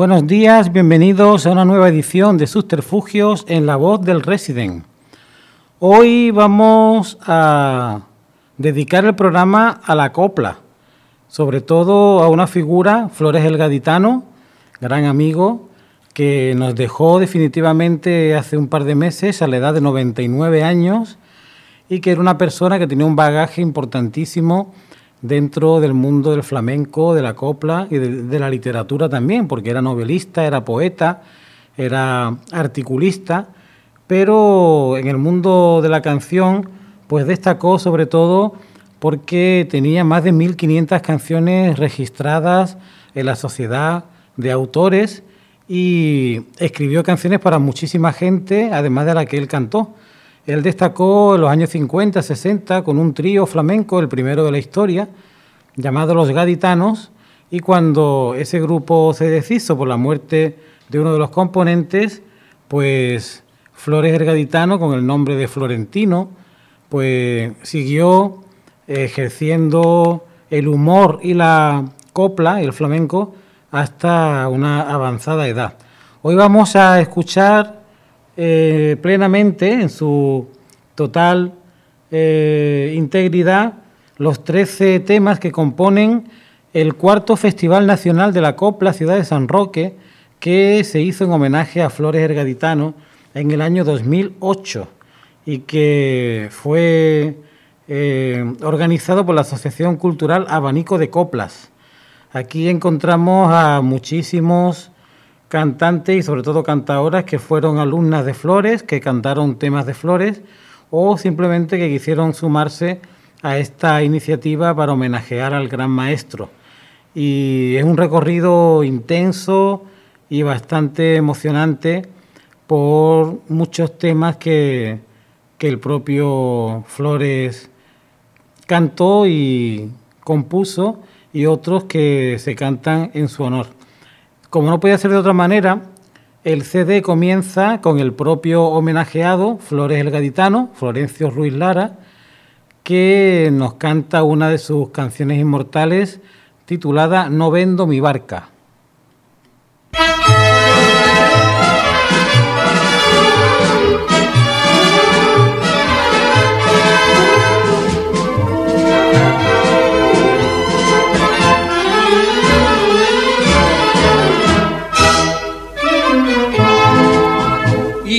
Buenos días, bienvenidos a una nueva edición de Subterfugios en la voz del Resident. Hoy vamos a dedicar el programa a la copla, sobre todo a una figura, Flores el Gaditano, gran amigo, que nos dejó definitivamente hace un par de meses a la edad de 99 años y que era una persona que tenía un bagaje importantísimo dentro del mundo del flamenco, de la copla y de, la literatura también, porque era novelista, era poeta, era articulista, pero en el mundo de la canción pues destacó sobre todo porque tenía más de 1.500 canciones registradas en la sociedad de autores y escribió canciones para muchísima gente, además de la que él cantó. Él destacó en los años 50, 60 con un trío flamenco, el primero de la historia, llamado Los Gaditanos, y cuando ese grupo se deshizo por la muerte de uno de los componentes, pues Flores el Gaditano, con el nombre de Florentino, pues siguió ejerciendo el humor y la copla, el flamenco, hasta una avanzada edad. Hoy vamos a escuchar eh, plenamente, en su total eh, integridad, los 13 temas que componen el cuarto Festival Nacional de la Copla Ciudad de San Roque, que se hizo en homenaje a Flores Ergaditano en el año 2008 y que fue eh, organizado por la Asociación Cultural Abanico de Coplas. Aquí encontramos a muchísimos cantantes y sobre todo cantadoras que fueron alumnas de Flores, que cantaron temas de Flores o simplemente que quisieron sumarse a esta iniciativa para homenajear al gran maestro. Y es un recorrido intenso y bastante emocionante por muchos temas que, que el propio Flores cantó y compuso y otros que se cantan en su honor. Como no podía ser de otra manera, el CD comienza con el propio homenajeado, Flores el Gaditano, Florencio Ruiz Lara, que nos canta una de sus canciones inmortales titulada No vendo mi barca.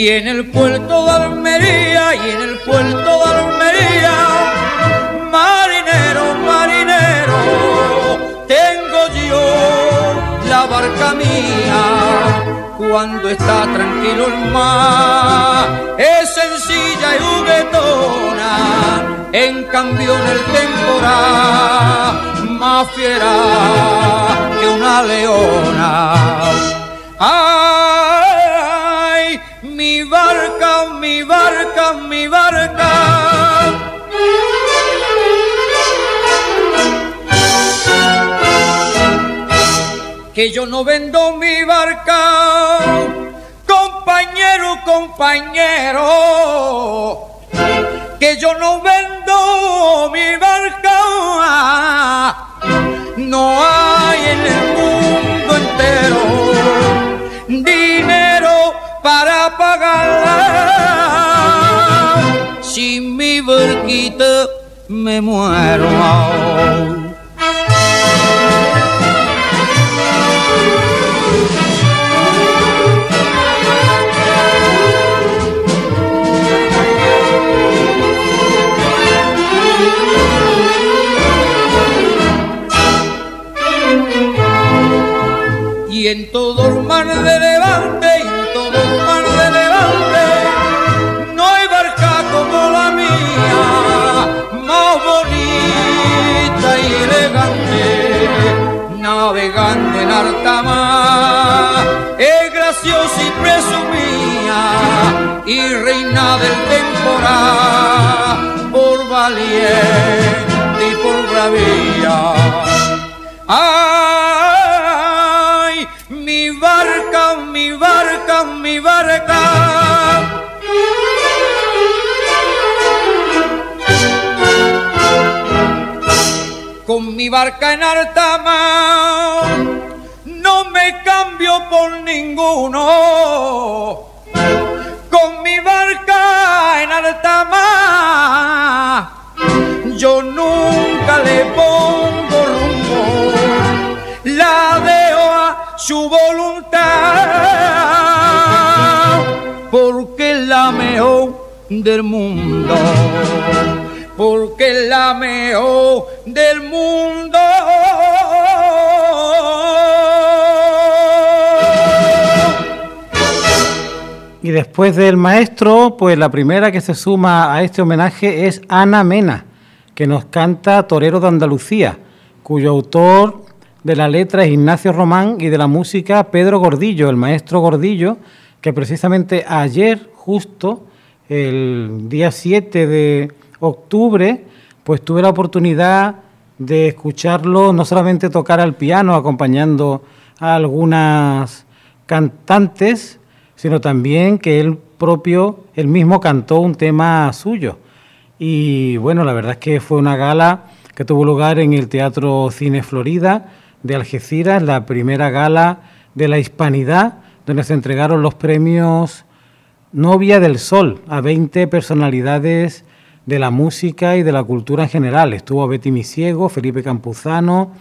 Y en el puerto de Almería, y en el puerto de Almería, marinero, marinero, tengo yo la barca mía. Cuando está tranquilo el mar, es sencilla y juguetona, en cambio en el temporal, más fiera que una leona. Mi barca, mi barca, mi barca. Que yo no vendo mi barca, compañero, compañero. Que yo no vendo mi barca. No hay en el mundo entero para pagarla. Sin mi barquita me muero. y en todo el mar de levante navegando en alta mar. Es graciosa y presumía y reina del temporal por valiente y por bravía. ¡Ay! Mi barca, mi barca, mi barca. Con mi barca en alta mar, no me cambio por ninguno. Con mi barca en alta mar, yo nunca le pongo rumbo, la dejo a su voluntad, porque la mejor del mundo porque es la mejor del mundo. Y después del maestro, pues la primera que se suma a este homenaje es Ana Mena, que nos canta Torero de Andalucía, cuyo autor de la letra es Ignacio Román y de la música Pedro Gordillo, el maestro Gordillo, que precisamente ayer, justo el día 7 de octubre, pues tuve la oportunidad de escucharlo no solamente tocar al piano acompañando a algunas cantantes, sino también que él propio, él mismo cantó un tema suyo. Y bueno, la verdad es que fue una gala que tuvo lugar en el Teatro Cine Florida de Algeciras, la primera gala de la hispanidad, donde se entregaron los premios Novia del Sol a 20 personalidades de la música y de la cultura en general. Estuvo Betty Misiego, Felipe Campuzano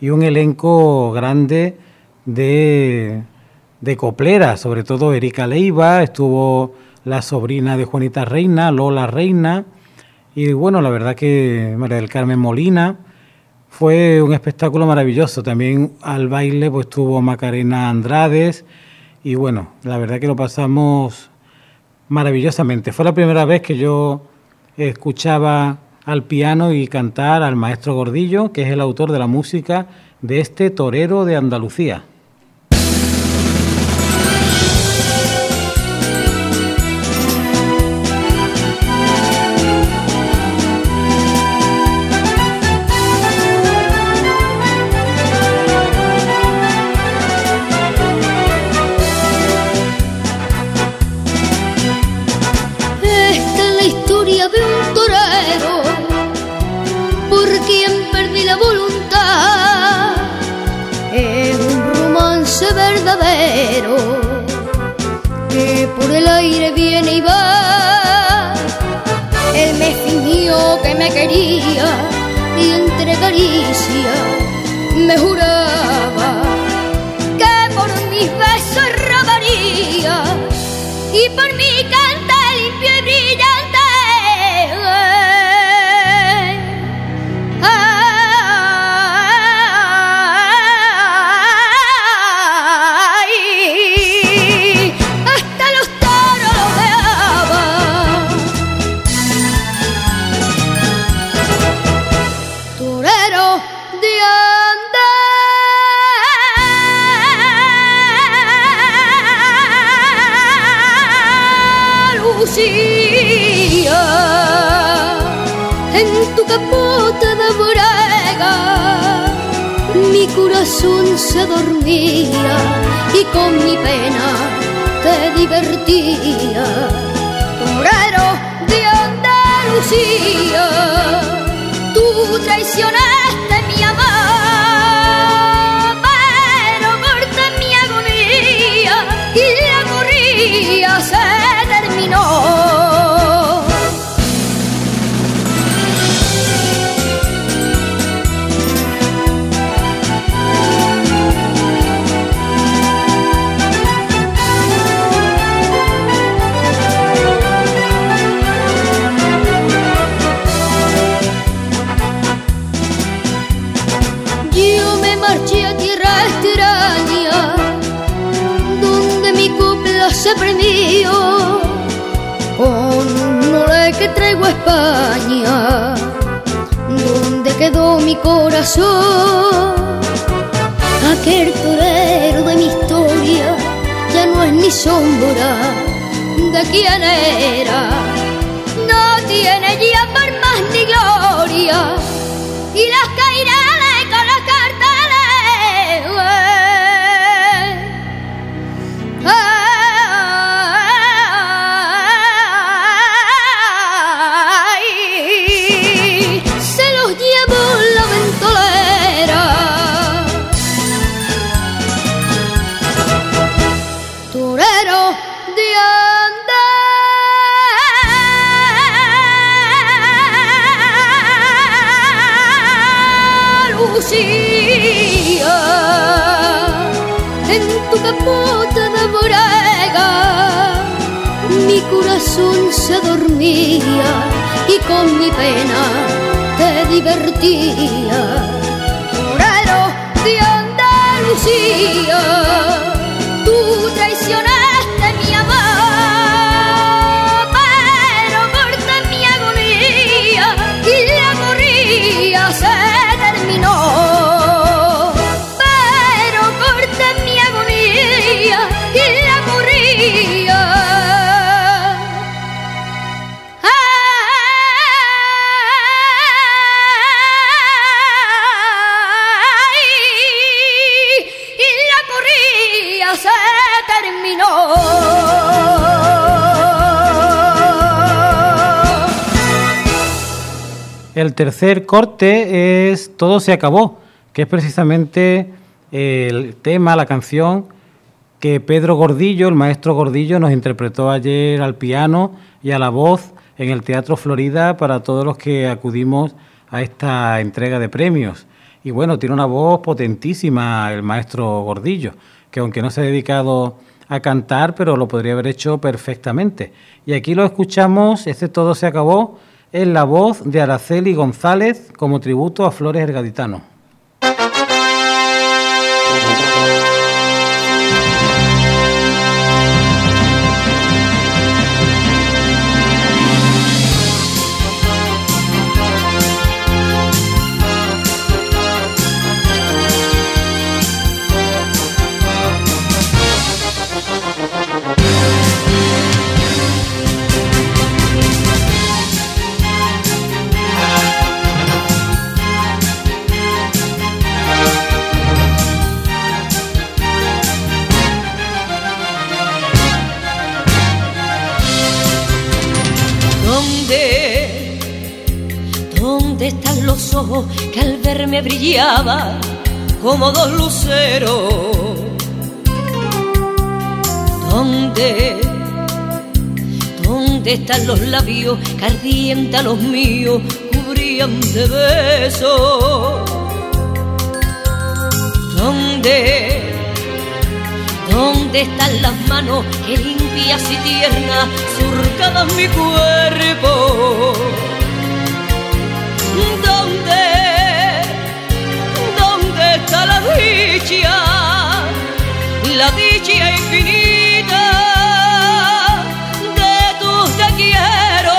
y un elenco grande de, de copleras, sobre todo Erika Leiva, estuvo la sobrina de Juanita Reina, Lola Reina, y bueno, la verdad que María del Carmen Molina fue un espectáculo maravilloso. También al baile pues tuvo Macarena Andrades y bueno, la verdad que lo pasamos maravillosamente. Fue la primera vez que yo escuchaba al piano y cantar al maestro Gordillo, que es el autor de la música de este torero de Andalucía. Me juraba que por mis besos robaría y por se dormía y con mi pena te divertía. Torero de Andalucía, de con mi pena te divertía. Moreno de Andalucía, El tercer corte es Todo se acabó, que es precisamente el tema, la canción que Pedro Gordillo, el maestro Gordillo, nos interpretó ayer al piano y a la voz en el Teatro Florida para todos los que acudimos a esta entrega de premios. Y bueno, tiene una voz potentísima el maestro Gordillo, que aunque no se ha dedicado a cantar, pero lo podría haber hecho perfectamente. Y aquí lo escuchamos, este todo se acabó, en la voz de Araceli González como tributo a Flores Ergaditano. ¿Dónde? Brillaban como dos luceros? ¿Dónde? ¿Dónde están los labios que los míos cubrían de besos? ¿Dónde? ¿Dónde están las manos que limpias y tiernas surcaban mi cuerpo? ¿Dónde? ¿Dónde está la dicha? La dicha infinita de tus te quiero.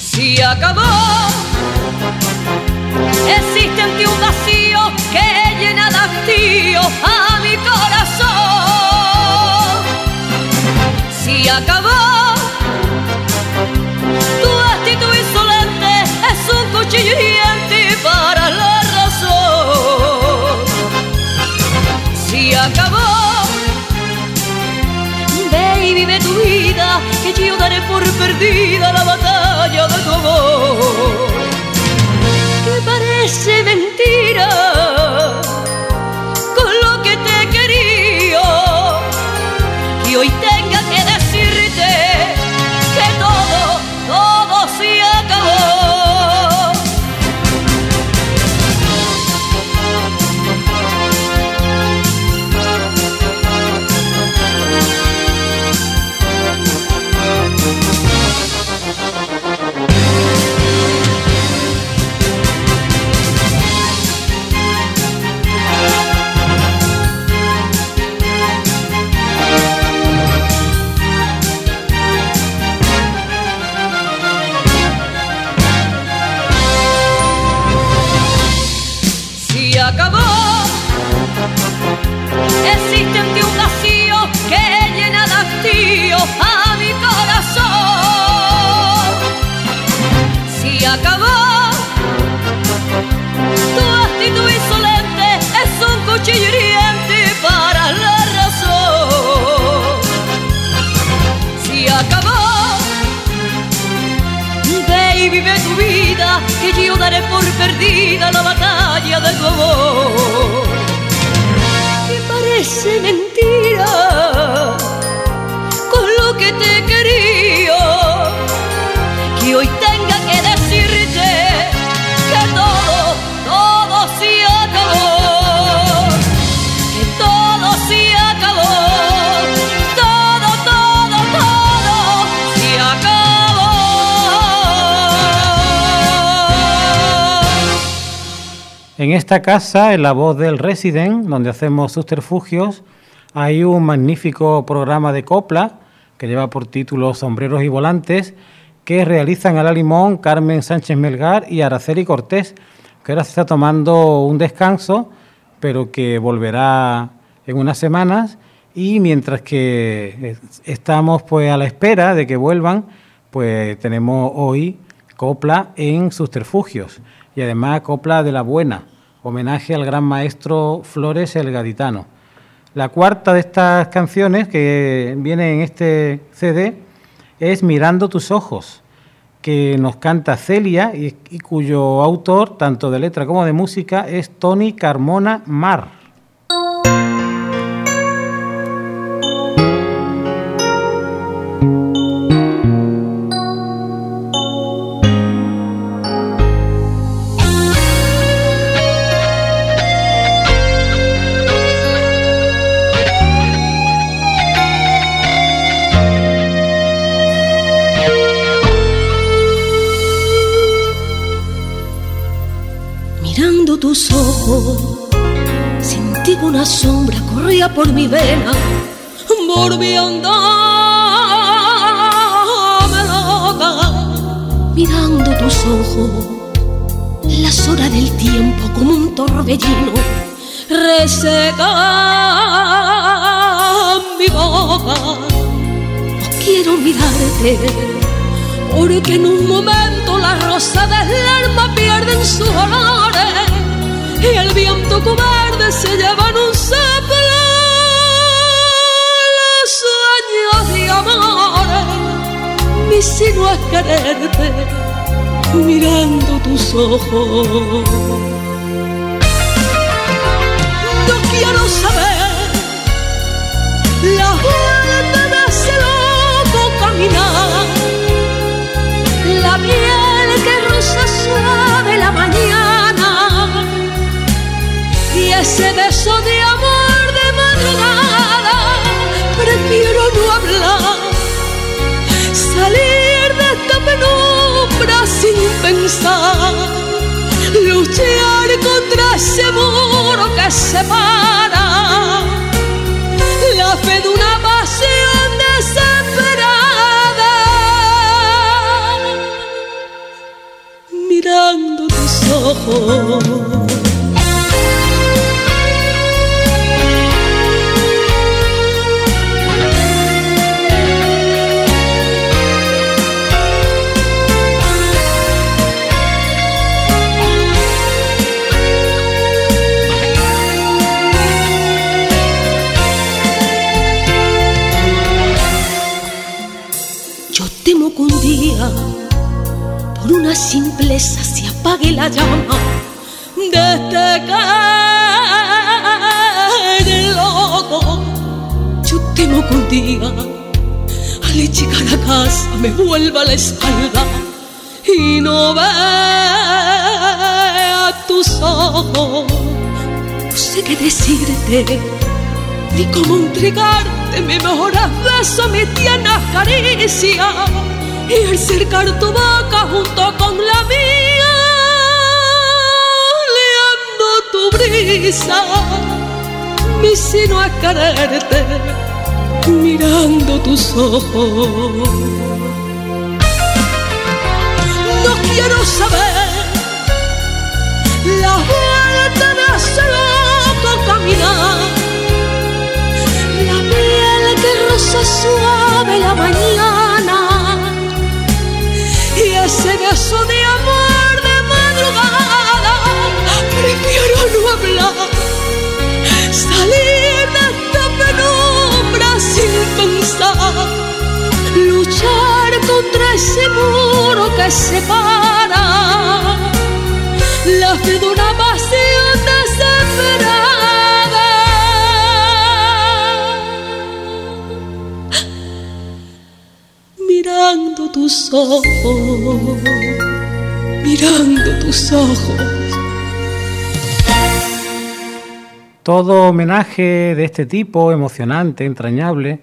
Si acabó Existe en un vacío que llena de hastío a mi corazón. Si acabó, perdida la batalla de tu amor perdida la batalla de tu amor. Que parece mentira En esta casa, en la voz del Resident, donde hacemos subterfugios, hay un magnífico programa de copla que lleva por título Sombreros y Volantes, que realizan a la limón Carmen Sánchez Melgar y Araceli Cortés, que ahora se está tomando un descanso, pero que volverá en unas semanas. Y mientras que estamos pues a la espera de que vuelvan, pues tenemos hoy copla en subterfugios y además copla de la buena, homenaje al gran maestro Flores el Gaditano. La cuarta de estas canciones que viene en este CD es Mirando tus ojos, que nos canta Celia y, y cuyo autor, tanto de letra como de música, es Tony Carmona Mar. Por mi vena, volví a andar mirando tus ojos, las horas del tiempo como un torbellino reseca mi boca. No quiero mirarte, porque en un momento la rosa del alma pierden sus olores y el viento cobarde se lleva en un soplo de amor. Mi sino es quererte mirando tus ojos. No quiero saber la vuelta de ese loco caminar, la piel que rosa suave la mañana y ese beso de amor pensar, luchar contra ese muro que separa la fe de una pasión desesperada, mirando tus ojos. Simpleza se apague la llama de este calle loco. Yo temo que un día al llegar a casa me vuelva la espalda y no vea tus ojos. No sé qué decirte ni cómo entregarte mi mejor beso, mi tierna caricia y al cercar tu boca junto con la mía, leando tu brisa, mi sino a quererte, mirando tus ojos. No quiero saber la vuelta de ese loco caminar, la piel que rosa suave la mañana ese beso de amor de madrugada. Prefiero no hablar, salir de esta penumbra sin pensar, luchar contra ese muro que separa la fe de una tus ojos, mirando tus ojos. Todo homenaje de este tipo, emocionante, entrañable,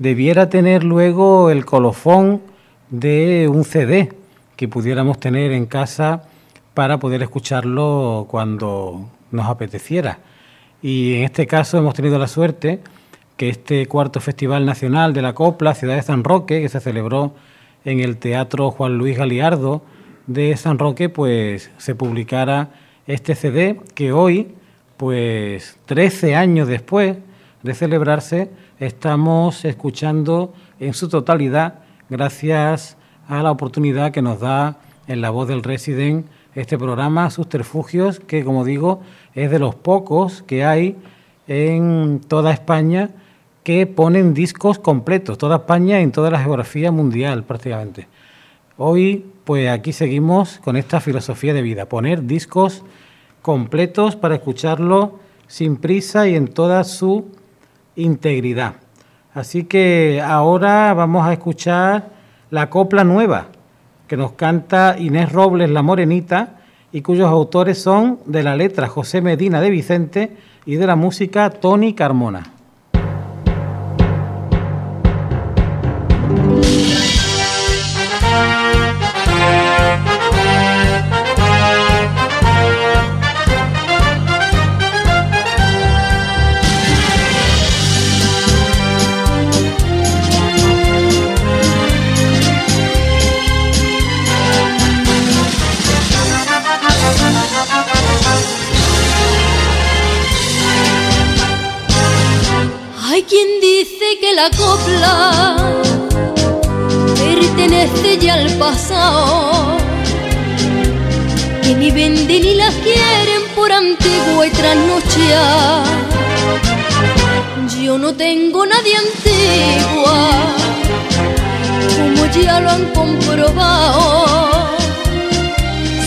debiera tener luego el colofón de un CD que pudiéramos tener en casa para poder escucharlo cuando nos apeteciera. Y en este caso hemos tenido la suerte que este cuarto Festival Nacional de la Copla, Ciudad de San Roque, que se celebró en el Teatro Juan Luis Galiardo de San Roque, pues se publicara este CD que hoy, pues 13 años después de celebrarse, estamos escuchando en su totalidad gracias a la oportunidad que nos da en la voz del Resident este programa Subterfugios, que como digo es de los pocos que hay en toda España que ponen discos completos, toda España en toda la geografía mundial prácticamente. Hoy pues aquí seguimos con esta filosofía de vida, poner discos completos para escucharlo sin prisa y en toda su integridad. Así que ahora vamos a escuchar la copla nueva que nos canta Inés Robles La Morenita y cuyos autores son de la letra José Medina de Vicente y de la música Tony Carmona. La copla pertenece ya al pasado. Que ni venden ni las quieren por antigua y trasnochea. Yo no tengo nadie antigua, como ya lo han comprobado.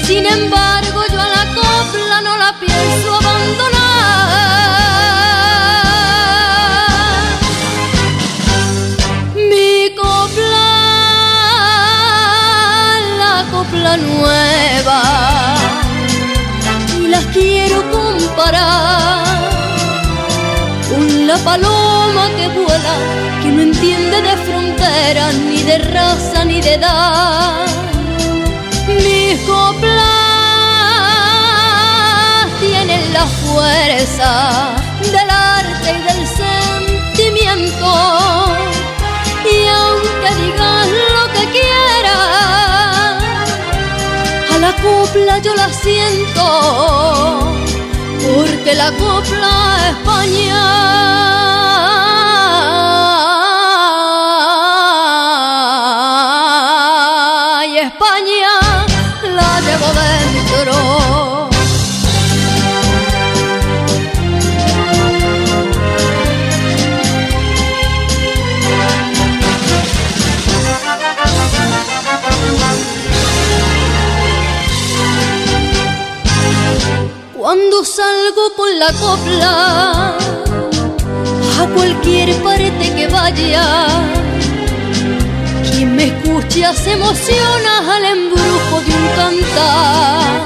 Sin embargo, yo a la copla no la pienso abandonar. Que no entiende de fronteras, ni de raza, ni de edad. Mis coplas tienen la fuerza del arte y del sentimiento y aunque digas lo que quieras, la copla yo la siento, porque la copla España. Salgo con la copla a cualquier parte que vaya. Quien me escucha se emociona al embrujo de un cantar.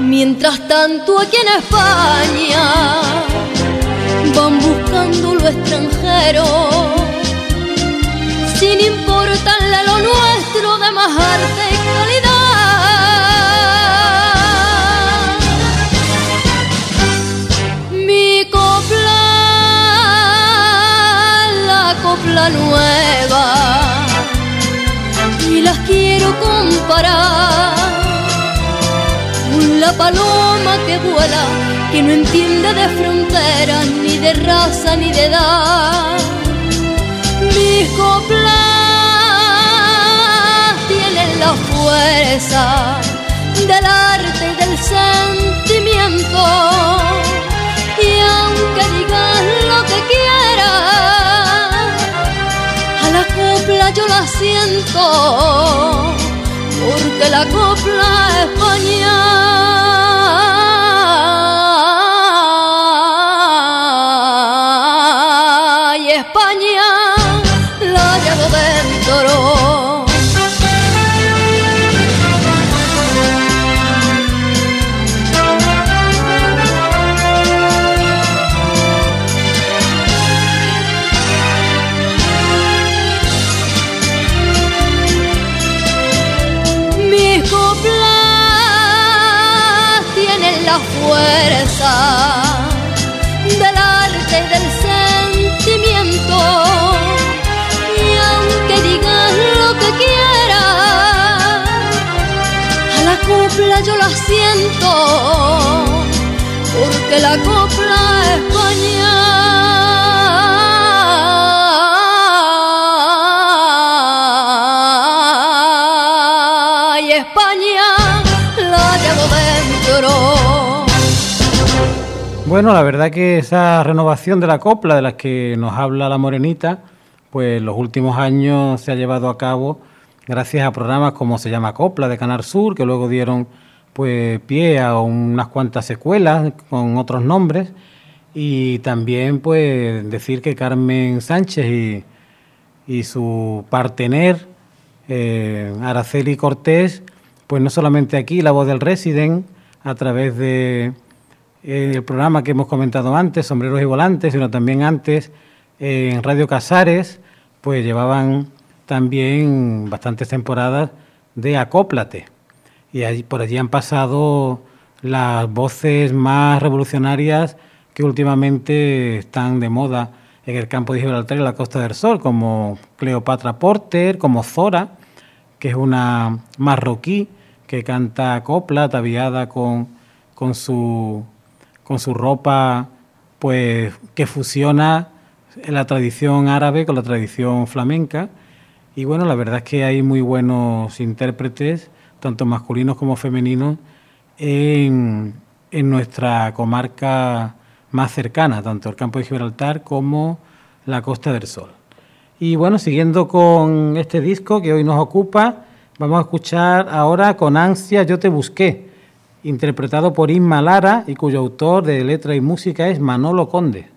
Mientras tanto aquí en España van buscando lo extranjero sin importarle lo nuestro de más arte y las quiero comparar con la paloma que vuela, que no entiende de fronteras, ni de raza, ni de edad. Mis coplas tienen la fuerza del arte y del sentimiento. Yo la siento, porque la copla España. Porque la copla España. Bueno, la verdad que esa renovación de la copla de las que nos habla la morenita, pues los últimos años se ha llevado a cabo gracias a programas como se llama Copla de Canal Sur, que luego dieron pues pie a unas cuantas secuelas con otros nombres y también pues decir que Carmen Sánchez y, su partener eh, Araceli Cortés, pues no solamente aquí la voz del Resident a través de el programa que hemos comentado antes, Sombreros y Volantes, sino también antes en Radio Casares, pues llevaban también bastantes temporadas de Acóplate. Y por allí han pasado las voces más revolucionarias que últimamente están de moda en el campo de Gibraltar y la Costa del Sol, como Cleopatra Porter, como Zora, que es una marroquí que canta copla, ataviada con, con su con su ropa pues que fusiona la tradición árabe con la tradición flamenca. Y bueno, la verdad es que hay muy buenos intérpretes, tanto masculinos como femeninos, en, en nuestra comarca más cercana, tanto el campo de Gibraltar como la Costa del Sol. Y bueno, siguiendo con este disco que hoy nos ocupa, vamos a escuchar ahora con ansia Yo te busqué interpretado por Inma Lara y cuyo autor de letra y música es Manolo Conde.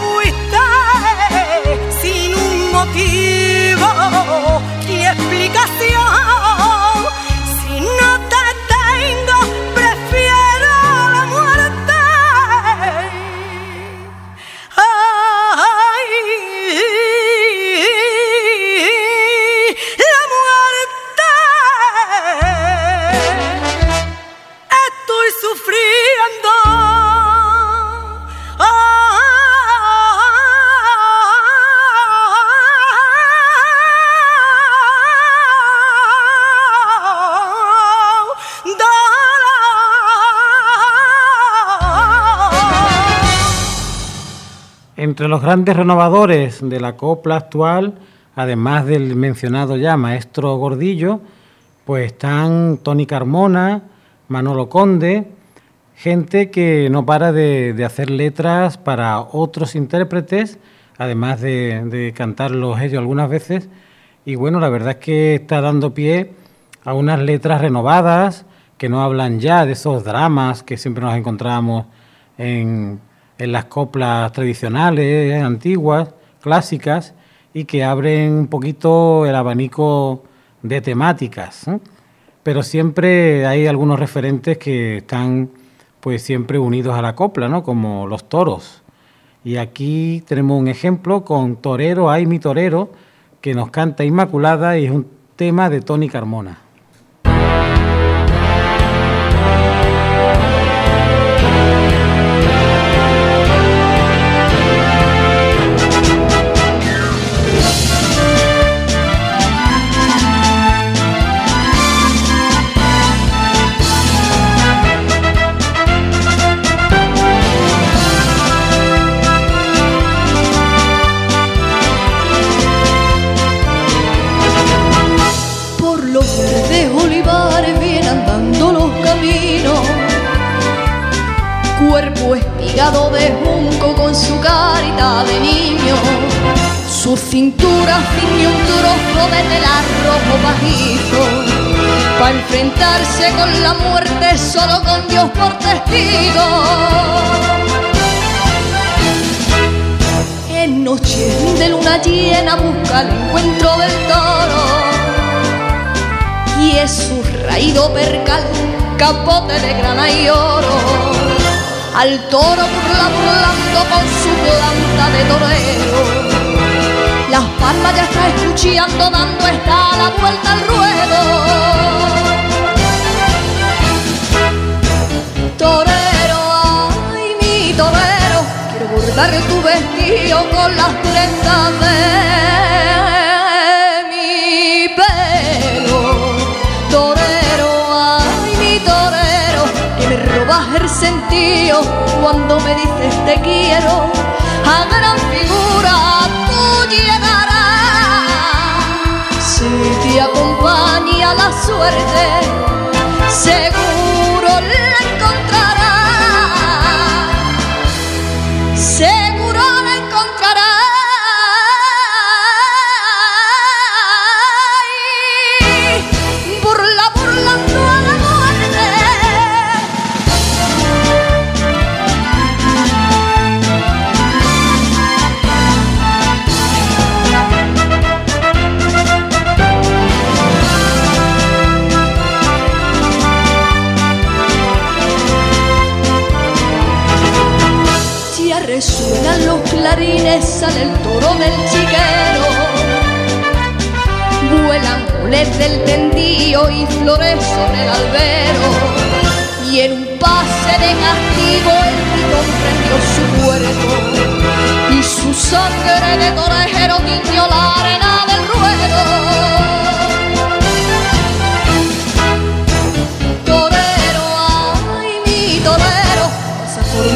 fuiste sin un motivo y explicación. Entre los grandes renovadores de la copla actual, además del mencionado ya maestro Gordillo, pues están Tony Carmona, Manolo Conde, gente que no para de, hacer letras para otros intérpretes, además de, de, cantarlos ellos algunas veces. Y bueno, la verdad es que está dando pie a unas letras renovadas que no hablan ya de esos dramas que siempre nos encontramos en, en las coplas tradicionales, antiguas, clásicas, y que abren un poquito el abanico de temáticas. Pero siempre hay algunos referentes que están pues siempre unidos a la copla, ¿no? Como los toros. Y aquí tenemos un ejemplo con Torero, ay mi torero, que nos canta Inmaculada y es un tema de Tony Carmona. Cintura ciñe un trozo de telar rojo bajizo. Para enfrentarse con la muerte solo con Dios por testigo. En noche de luna llena busca el encuentro del toro. Y es su raído percal, capote de grana y oro al toro burla burlando con su planta de torero. Las palmas ya está escuchando, dando está la vuelta al ruedo. Torero, ay mi torero, quiero bordar tu vestido con las trenzas de el sentido cuando me dices te quiero. A gran tú llegarás. Si te acompaña la suerte, seguro la encontrarás. Sale el toro del chiquero. Vuelan mules del tendío y flores sobre el albero. Y en un pase de castigo el pitón prendió su cuerpo. Y su sangre de torejero tiñó la arena del ruedo.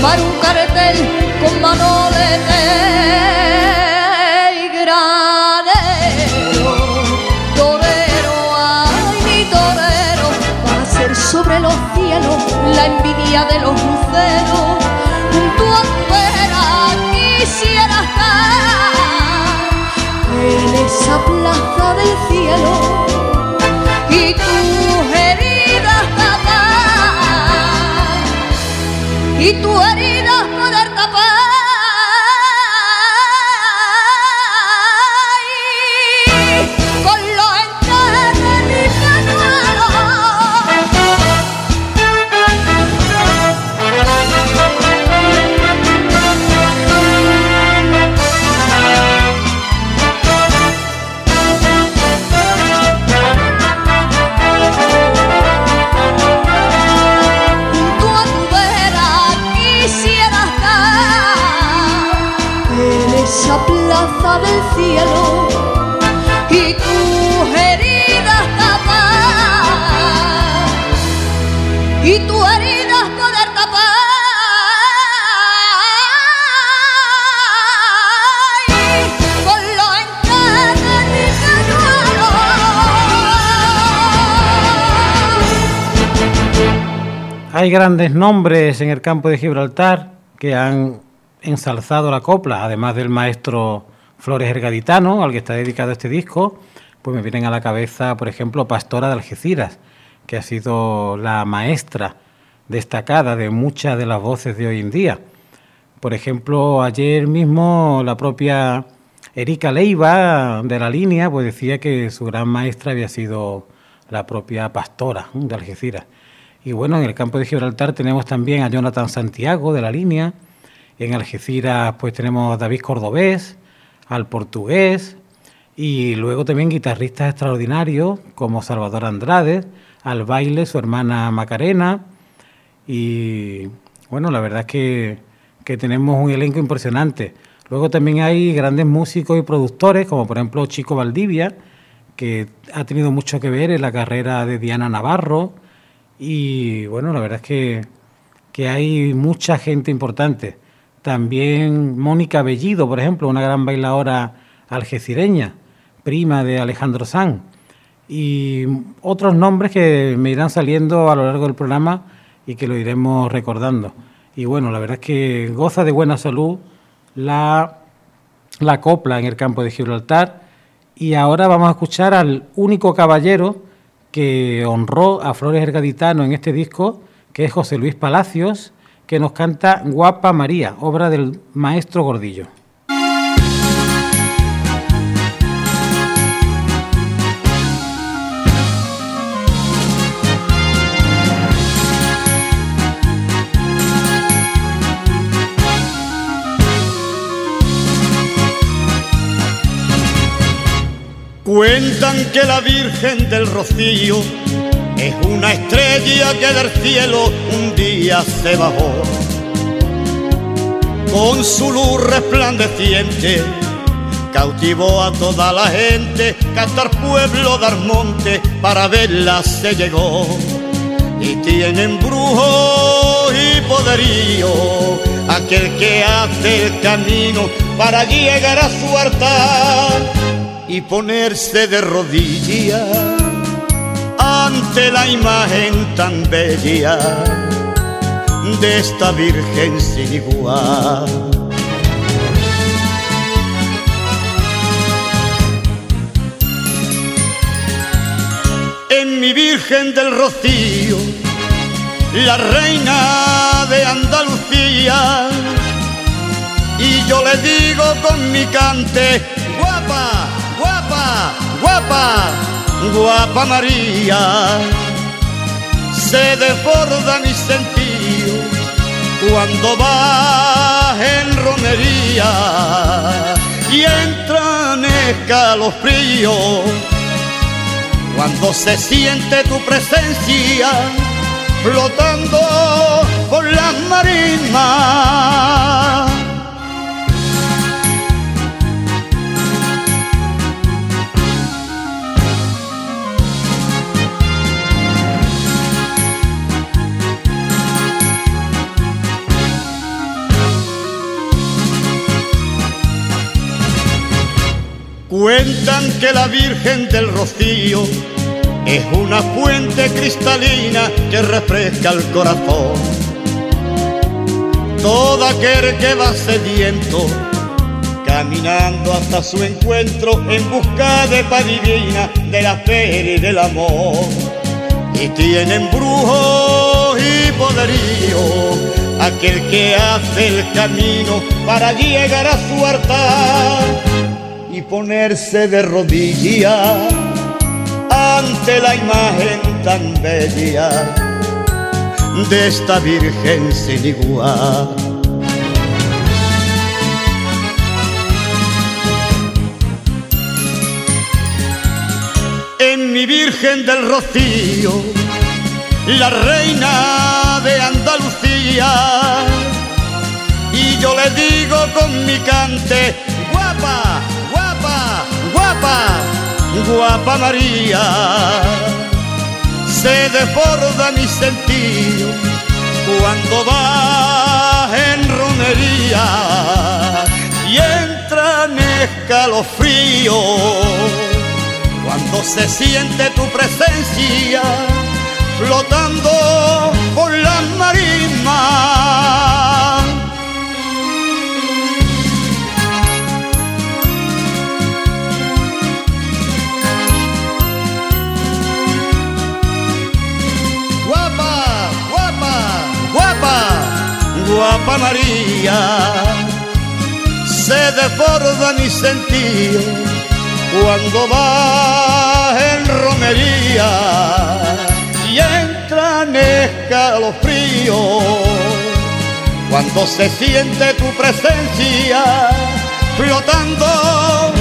A formar un cartel con manolete sobre los cielos la envidia de los luceros. Junto a tu vera quisiera estar en esa plaza del cielo y tus y tu herida Hay grandes nombres en el campo de Gibraltar que han ensalzado la copla, además del maestro Flores Ergaditano, al que está dedicado este disco, pues me vienen a la cabeza, por ejemplo, Pastora de Algeciras, que ha sido la maestra destacada de muchas de las voces de hoy en día. Por ejemplo, ayer mismo la propia Erika Leiva de la línea pues decía que su gran maestra había sido la propia pastora de Algeciras. Y bueno, en el campo de Gibraltar tenemos también a Jonathan Santiago de la línea, en Algeciras pues tenemos a David Cordobés, al portugués, y luego también guitarristas extraordinarios como Salvador Andrade, al baile su hermana Macarena. Y bueno, la verdad es que, que tenemos un elenco impresionante. Luego también hay grandes músicos y productores como por ejemplo Chico Valdivia, que ha tenido mucho que ver en la carrera de Diana Navarro y bueno, la verdad es que, que hay mucha gente importante. También Mónica Bellido, por ejemplo, una gran bailadora algecireña prima de Alejandro Sanz, y otros nombres que me irán saliendo a lo largo del programa y que lo iremos recordando. Y bueno, la verdad es que goza de buena salud la, la copla en el campo de Gibraltar. Y ahora vamos a escuchar al único caballero que honró a Flores Ergaditano en este disco, que es José Luis Palacios, que nos canta Guapa María, obra del maestro Gordillo. Cuentan que la Virgen del Rocío es una estrella que del cielo un día se bajó. Con su luz resplandeciente cautivó a toda la gente, Catar pueblo, dar monte, para verla se llegó. Y tienen brujo y poderío aquel que hace el camino para llegar a su altar y ponerse de rodillas ante la imagen tan bella de esta Virgen sin igual. En mi Virgen del Rocío, la reina de Andalucía, y yo le digo con mi cante, guapa, guapa, guapa, guapa María. Se desborda mi sentido cuando va en romería y entran escalofríos cuando se siente tu presencia flotando que la Virgen del Rocío es una fuente cristalina que refresca el corazón. Todo aquel que va sediento, caminando hasta su encuentro en busca de paz divina, de la fe y del amor. Y tienen brujo y poderío, aquel que hace el camino para llegar a su altar y ponerse de rodillas ante la imagen tan bella de esta Virgen sin igual. En mi Virgen del Rocío, la reina de Andalucía, y yo le digo con mi cante, guapa, guapa María, se desborda mi sentido cuando va en romería y entra en escalofrío. Cuando se siente tu presencia flotando por la Pampa María se desborda mi sentido cuando va en romería y entra en escalofrío cuando se siente tu presencia flotando.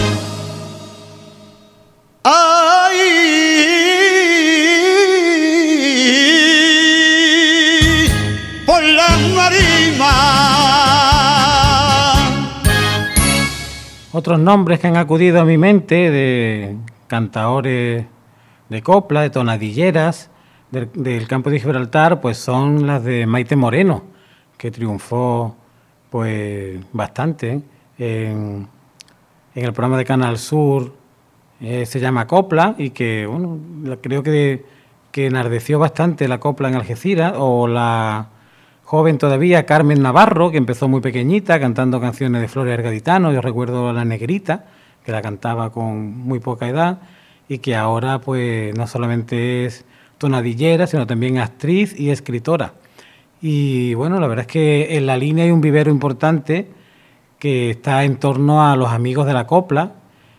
Otros nombres que han acudido a mi mente de cantaores de copla, de tonadilleras del, campo de Gibraltar, pues son las de Maite Moreno, que triunfó pues bastante en, en el programa de Canal Sur, eh, se llama Copla, y que bueno, creo que, que enardeció bastante la copla en Algeciras, o la joven todavía Carmen Navarro, que empezó muy pequeñita cantando canciones de Flores Gaditano, yo recuerdo a La Negrita, que la cantaba con muy poca edad, y que ahora pues no solamente es tonadillera, sino también actriz y escritora. Y bueno, la verdad es que en la línea hay un vivero importante que está en torno a los amigos de la copla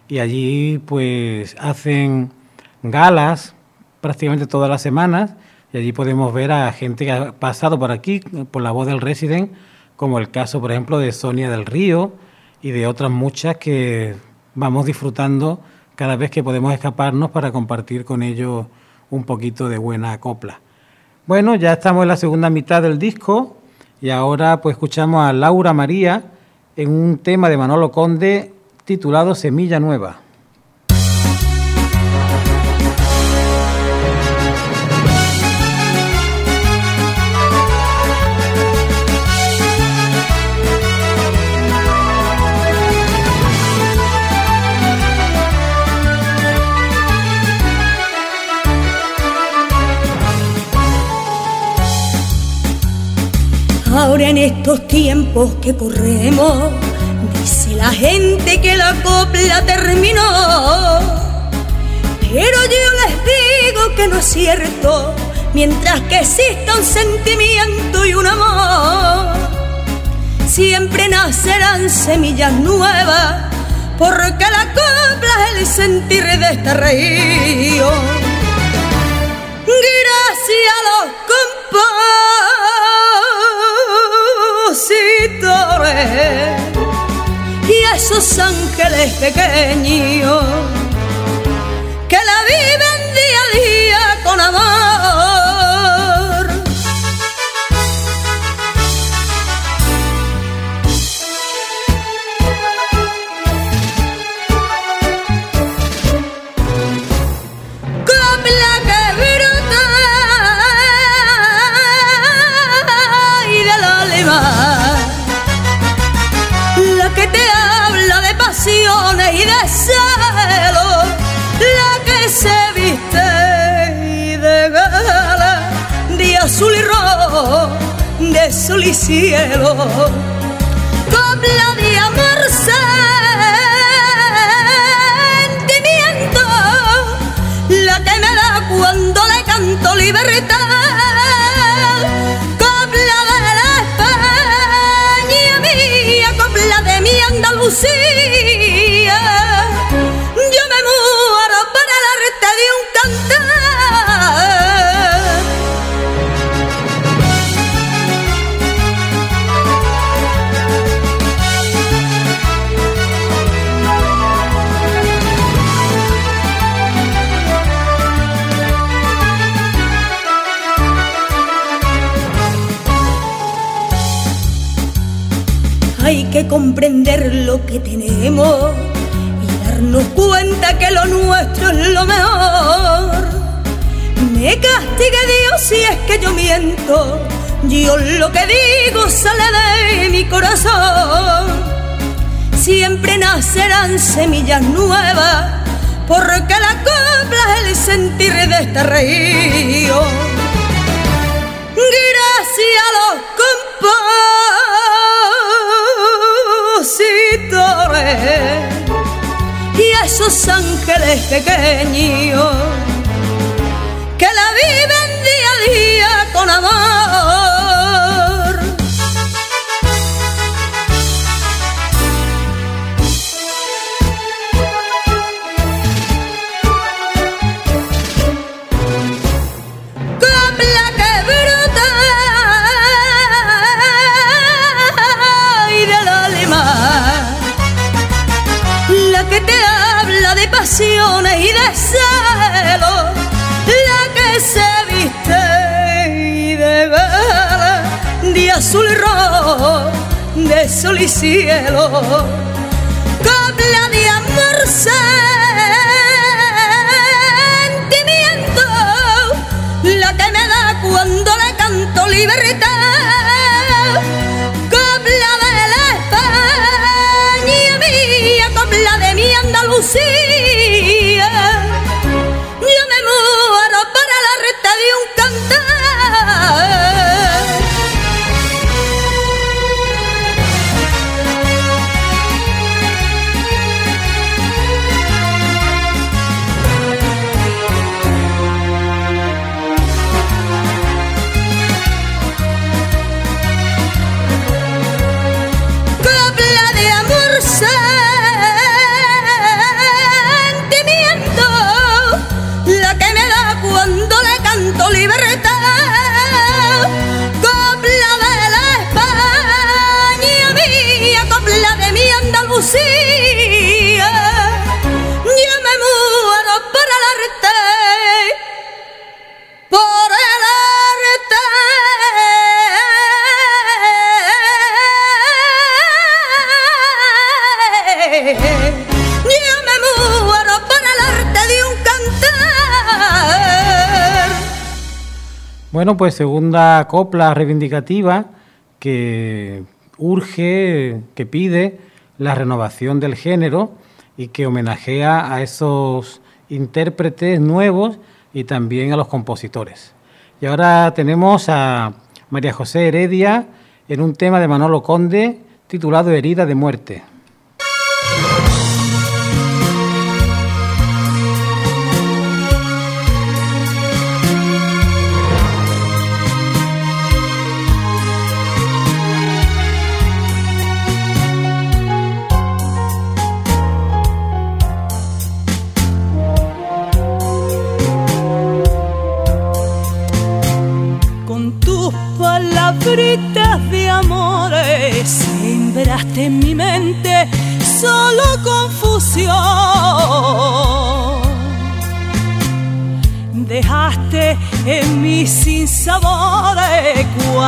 y allí pues hacen galas prácticamente todas las semanas y allí podemos ver a gente que ha pasado por aquí por la voz del resident como el caso por ejemplo de Sonia del Río y de otras muchas que vamos disfrutando cada vez que podemos escaparnos para compartir con ellos un poquito de buena copla. Bueno, ya estamos en la segunda mitad del disco y ahora pues escuchamos a Laura María en un tema de Manolo Conde titulado Semilla Nueva. Ahora en estos tiempos que corremos, dice la gente que la copla terminó. Pero yo les digo que no es cierto, mientras que exista un sentimiento y un amor. Siempre nacerán semillas nuevas, porque la copla es el sentir de este río. Gracias a los y esos ángeles pequeños que la viven sol y cielo Copla de amor sentimiento la que me da cuando le canto libertad. Copla de la España mía, copla de mi Andalucía. Que comprender lo que tenemos y darnos cuenta que lo nuestro es lo mejor. Me castigue Dios si es que yo miento, yo lo que digo sale de mi corazón. Siempre nacerán semillas nuevas, porque la copla es el sentir de este río. Gracias a los y a esos ángeles pequeños que la viven día a día con amor. y de celos, la que se viste de vela, de azul y rojo, de sol y cielo, copla de amor, sentimiento, la que me da cuando le canto libertad. Bueno, pues segunda copla reivindicativa que urge, que pide la renovación del género y que homenajea a esos intérpretes nuevos y también a los compositores. Y ahora tenemos a María José Heredia en un tema de Manolo Conde titulado Herida de muerte.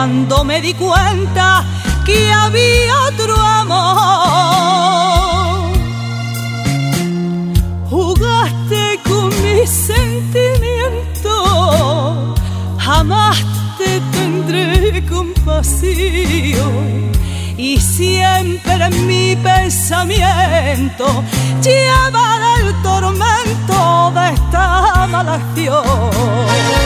Cuando me di cuenta que había otro amor. Jugaste con mis sentimientos, jamás te tendré compasión. Y siempre en mi pensamiento llevaré el tormento de esta mala acción.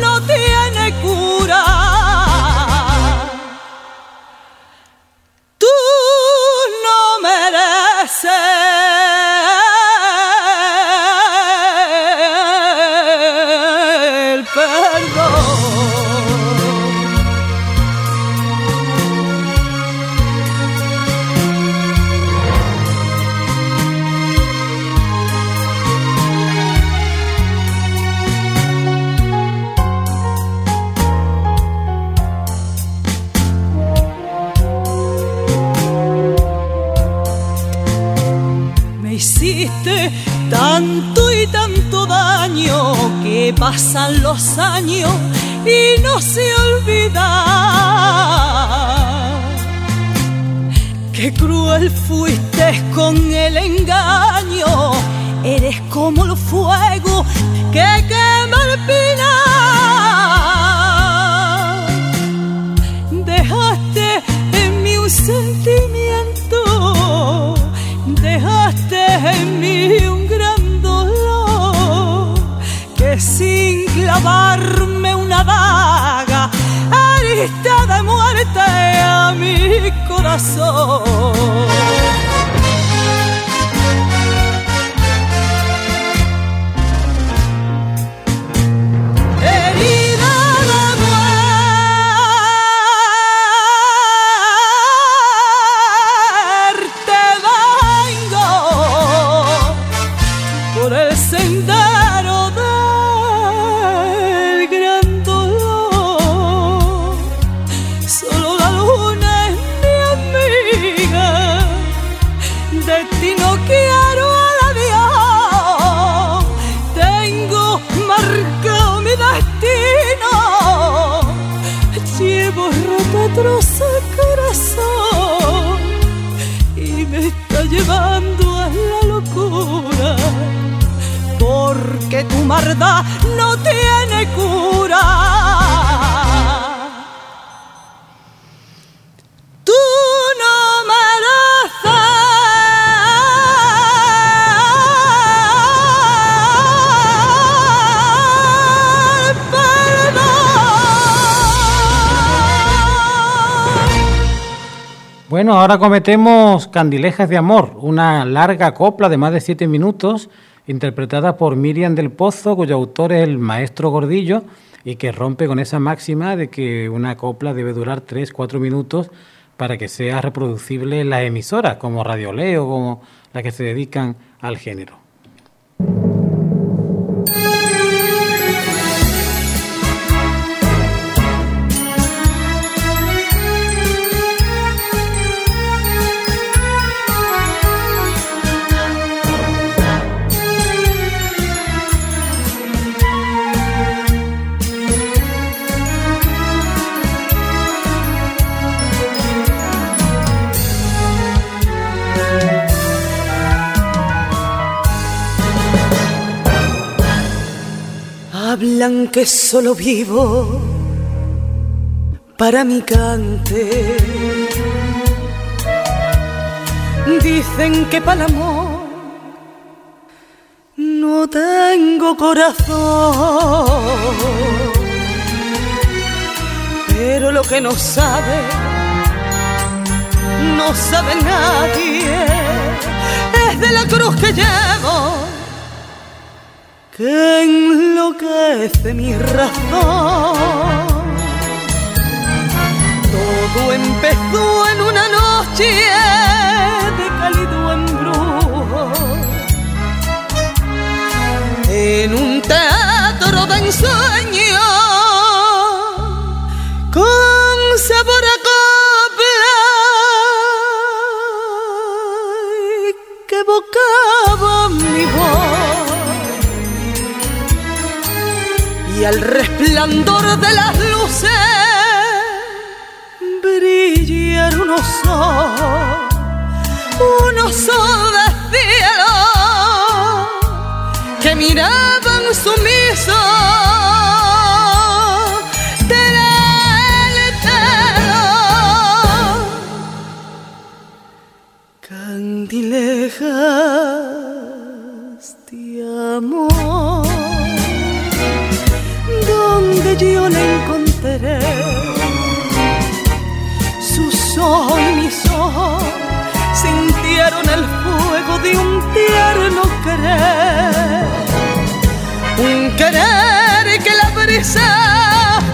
No tiene cura. Pasan los años y no se olvida. Qué cruel fuiste con el engaño, eres como el fuego que mi no tiene cura. Tú no mereces. Bueno, ahora cometemos Candilejas de Amor, una larga copla de más de siete minutos interpretada por Miriam del Pozo, cuyo autor es el maestro Gordillo, y que rompe con esa máxima de que una copla debe durar 3-4 minutos para que sea reproducible en las emisoras, como Radio Leo, como las que se dedican al género. Hablan que solo vivo para mi cante. Dicen que para el amor no tengo corazón. Pero lo que no sabe, no sabe nadie, es de la cruz que llevo que enloquece mi razón. Todo empezó en una noche de cálido embrujo, en un teatro de ensueño, con sabor a copla que evocaba mi voz. Y al resplandor de las luces brillaron unos ojos, unos ojos de cielo que miraban sumisos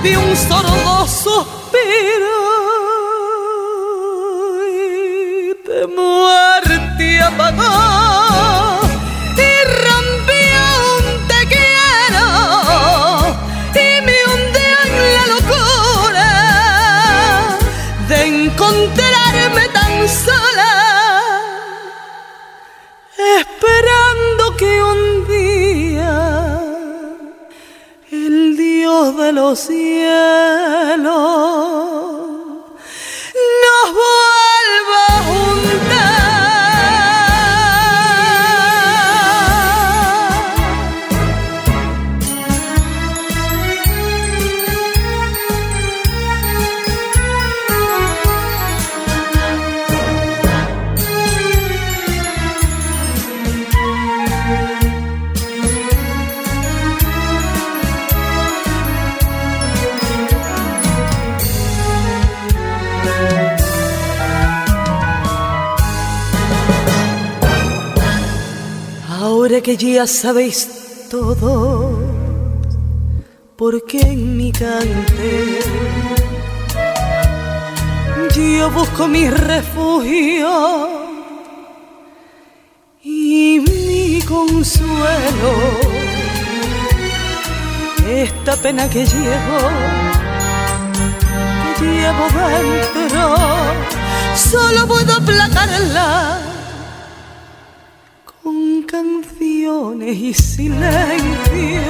de un sordo suspiro y de muerte apagó. Los cielos. Nos vuelva que ya sabéis todo, porque en mi cante yo busco mi refugio y mi consuelo. Esta pena que llevo, que llevo dentro, solo puedo aplacarla canciones y silencio.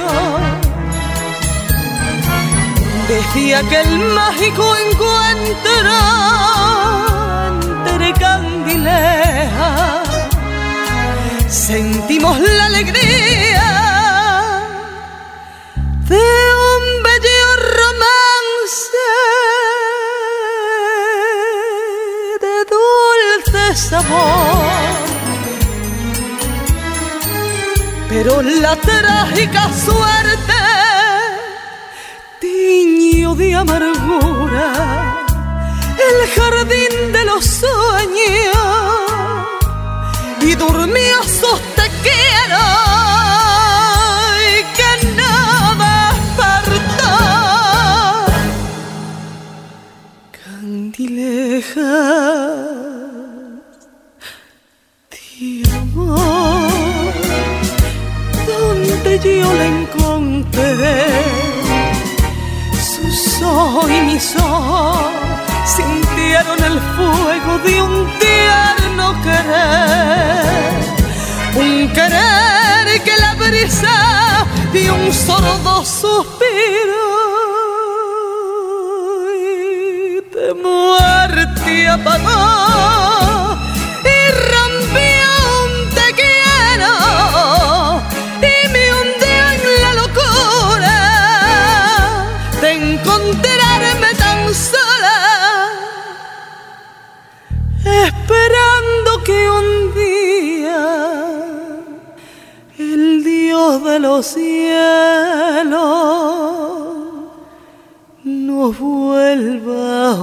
Decía que el mágico encuentro la trágica suerte tiño de amargura el jardín de los sueños y dormía sus te quiero sintieron el fuego de un tierno querer, un querer que la brisa de un sordo suspiro y de muerte apagó Dios de los cielos nos vuelva a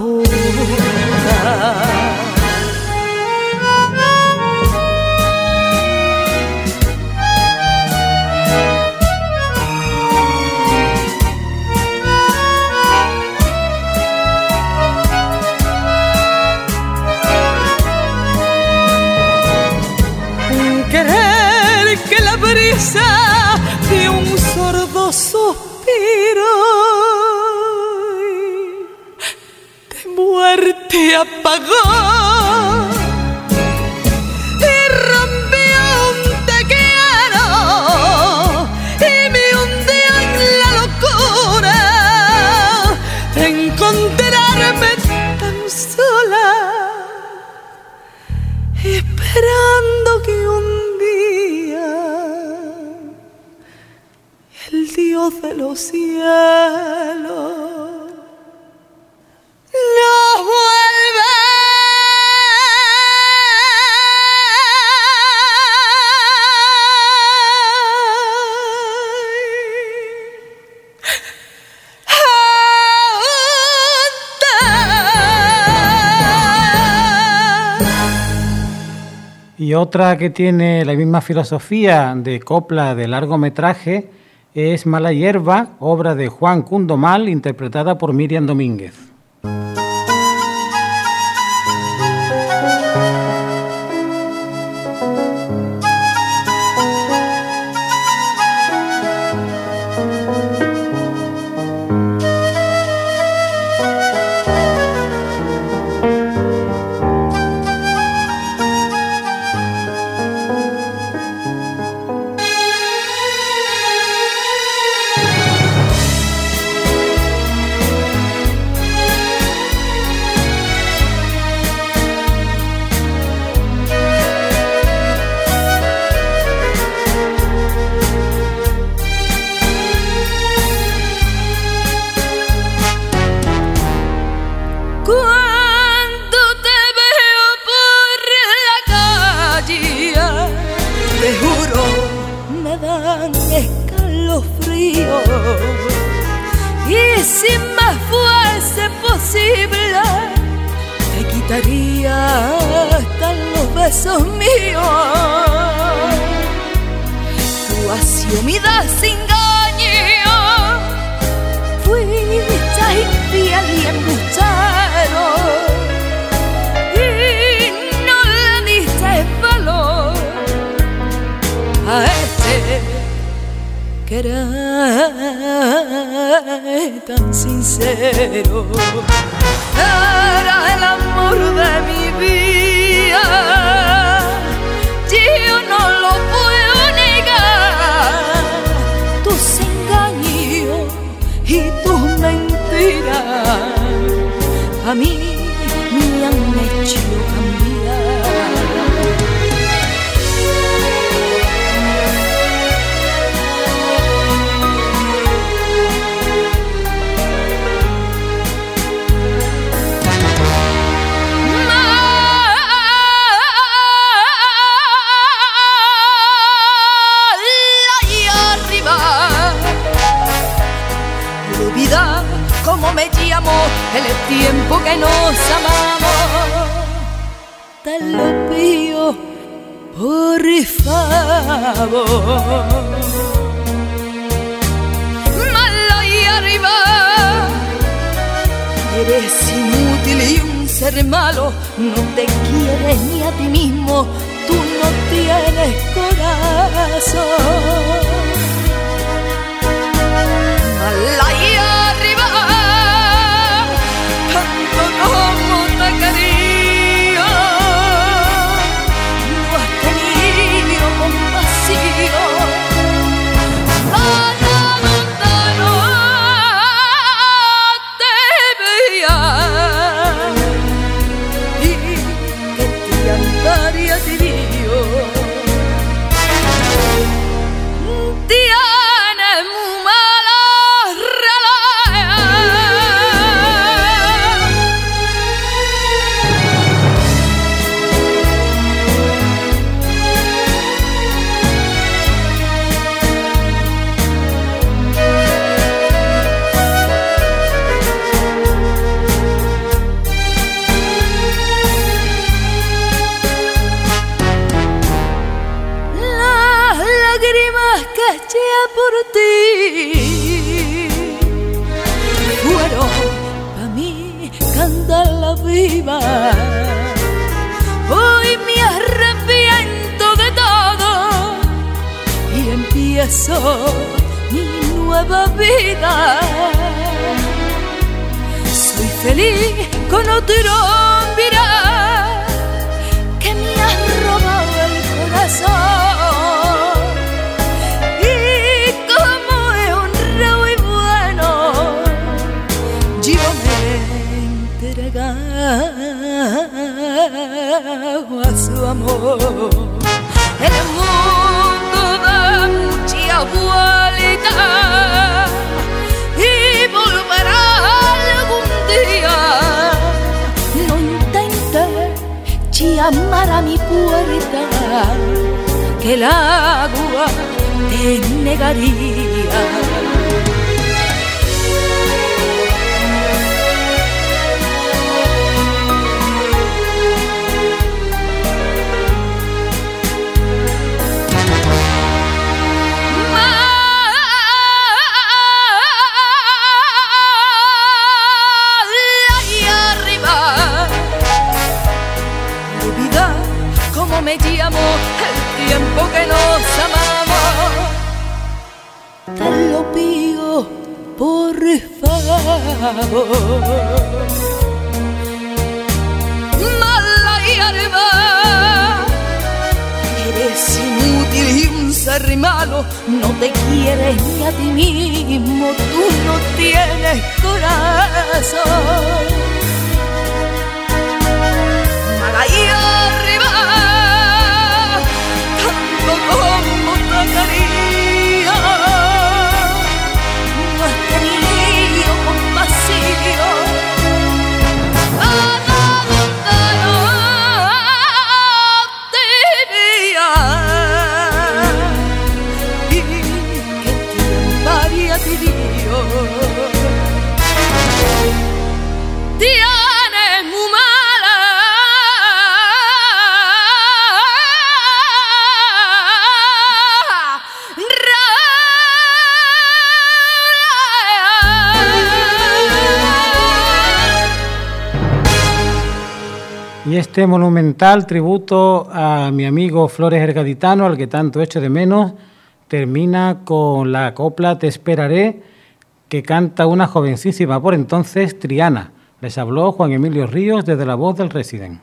querer que la brisa muerte apagó y rompió un te quiero y me hundió en la locura de encontrarme tan sola esperando que un día el Dios de los cielos Y otra que tiene la misma filosofía de copla de largometraje es Mala Hierba, obra de Juan Cundomal, interpretada por Miriam Domínguez. Que tan sincero. Era el amor de mi vida. Yo no lo puedo negar. Tus engaños y tus mentiras a mí me han hecho cambiar. El tiempo que nos amamos. Te lo pido por favor malo y arriba. Eres inútil y un ser malo, no te quieres ni a ti mismo, tú no tienes corazón. Mala ti fueron para mí candela viva. Hoy me arrepiento de todo y empiezo mi nueva vida. Soy feliz con otro mirar que me has robado el corazón. Entregado a su amor. El mundo da mucha vuelta y volverá algún día. No intenté llamar a mi puerta que el agua te negaría. Tiempo que nos amamos. Te lo pido por favor. Mala arriba eres inútil y un ser malo. No te quieres ni a ti mismo. Tú no tienes corazón. Mala y como este monumental tributo a mi amigo Flores Ergaditano, al que tanto echo de menos, termina con la copla Te esperaré, que canta una jovencísima por entonces Triana. Les habló Juan Emilio Ríos desde la voz del Resident.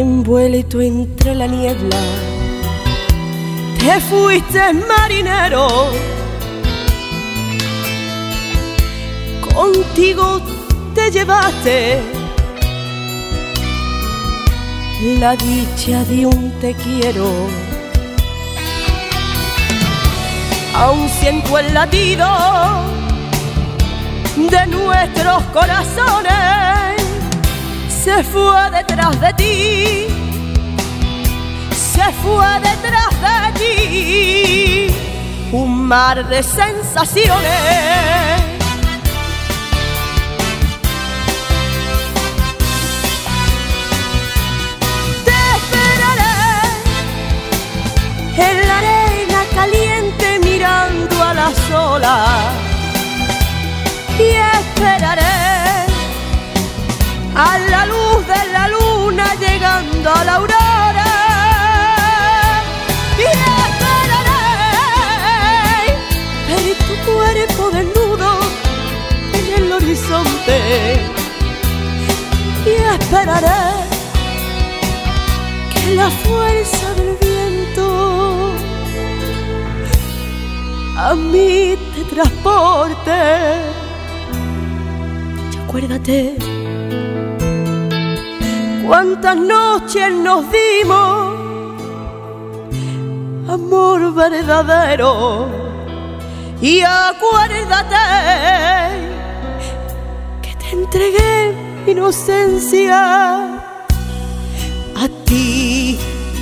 Envuelto entre la niebla, te fuiste marinero. Contigo te llevaste la dicha de un te quiero. Aún siento el latido de nuestros corazones se fue detrás de ti, se fue detrás de ti, un mar de sensaciones. Te esperaré en la arena caliente mirando a las olas y esperaré a la luz de la luna llegando a la aurora. Y esperaré ver tu cuerpo desnudo en el horizonte. Y esperaré que la fuerza del viento a mí te transporte. Y acuérdate cuántas noches nos dimos amor verdadero y acuérdate que te entregué inocencia a ti,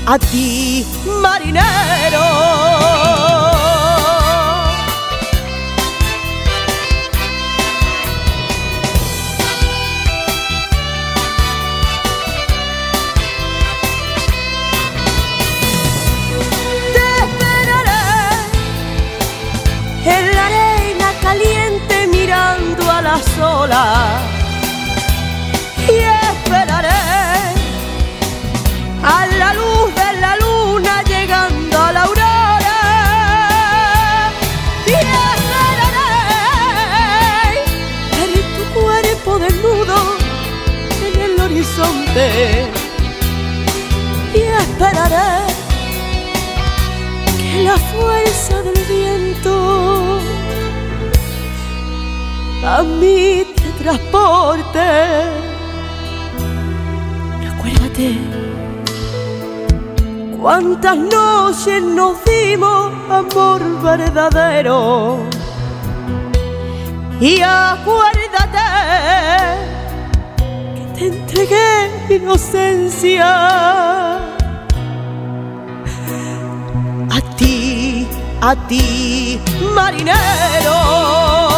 a ti marinero. Y esperaré a la luz de la luna llegando a la aurora. Y esperaré ver tu cuerpo desnudo en el horizonte. Y esperaré que la fuerza del viento a mí transporte. Recuérdate cuántas noches nos dimos amor verdadero. Y acuérdate que te entregué inocencia. A ti, a ti, marinero.